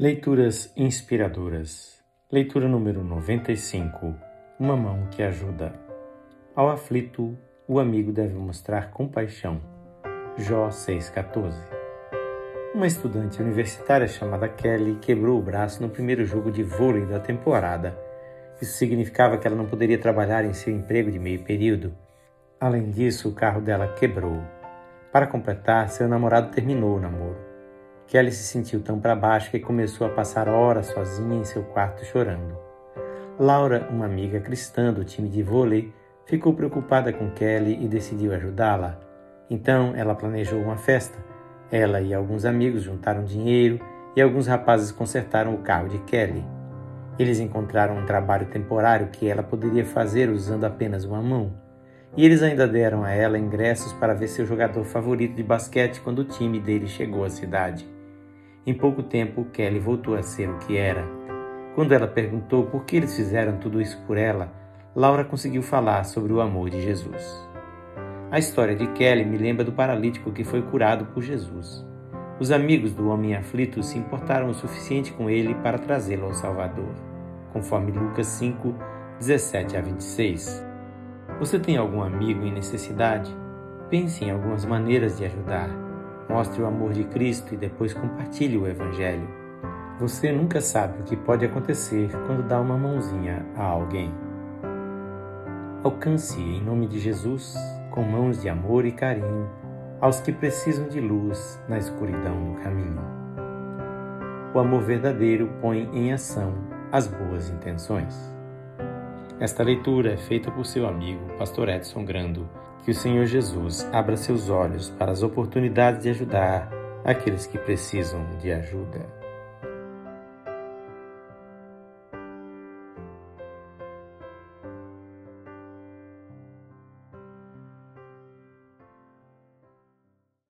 Leituras inspiradoras. Leitura número 95. Uma mão que ajuda. Ao aflito, o amigo deve mostrar compaixão. Jó 6,14. Uma estudante universitária chamada Kelly quebrou o braço no primeiro jogo de vôlei da temporada. Isso significava que ela não poderia trabalhar em seu emprego de meio período. Além disso, o carro dela quebrou. Para completar, seu namorado terminou o namoro. Kelly se sentiu tão para baixo que começou a passar horas sozinha em seu quarto chorando. Laura, uma amiga cristã do time de vôlei, ficou preocupada com Kelly e decidiu ajudá-la. Então ela planejou uma festa. Ela e alguns amigos juntaram dinheiro e alguns rapazes consertaram o carro de Kelly. Eles encontraram um trabalho temporário que ela poderia fazer usando apenas uma mão. E eles ainda deram a ela ingressos para ver seu jogador favorito de basquete quando o time dele chegou à cidade. Em pouco tempo, Kelly voltou a ser o que era. Quando ela perguntou por que eles fizeram tudo isso por ela, Laura conseguiu falar sobre o amor de Jesus. A história de Kelly me lembra do paralítico que foi curado por Jesus. Os amigos do homem aflito se importaram o suficiente com ele para trazê-lo ao Salvador, conforme Lucas 5, 17 a 26. Você tem algum amigo em necessidade? Pense em algumas maneiras de ajudar. Mostre o amor de Cristo e depois compartilhe o Evangelho. Você nunca sabe o que pode acontecer quando dá uma mãozinha a alguém. Alcance, em nome de Jesus, com mãos de amor e carinho, aos que precisam de luz na escuridão do caminho. O amor verdadeiro põe em ação as boas intenções. Esta leitura é feita por seu amigo, Pastor Edson Grando que o Senhor Jesus abra seus olhos para as oportunidades de ajudar aqueles que precisam de ajuda.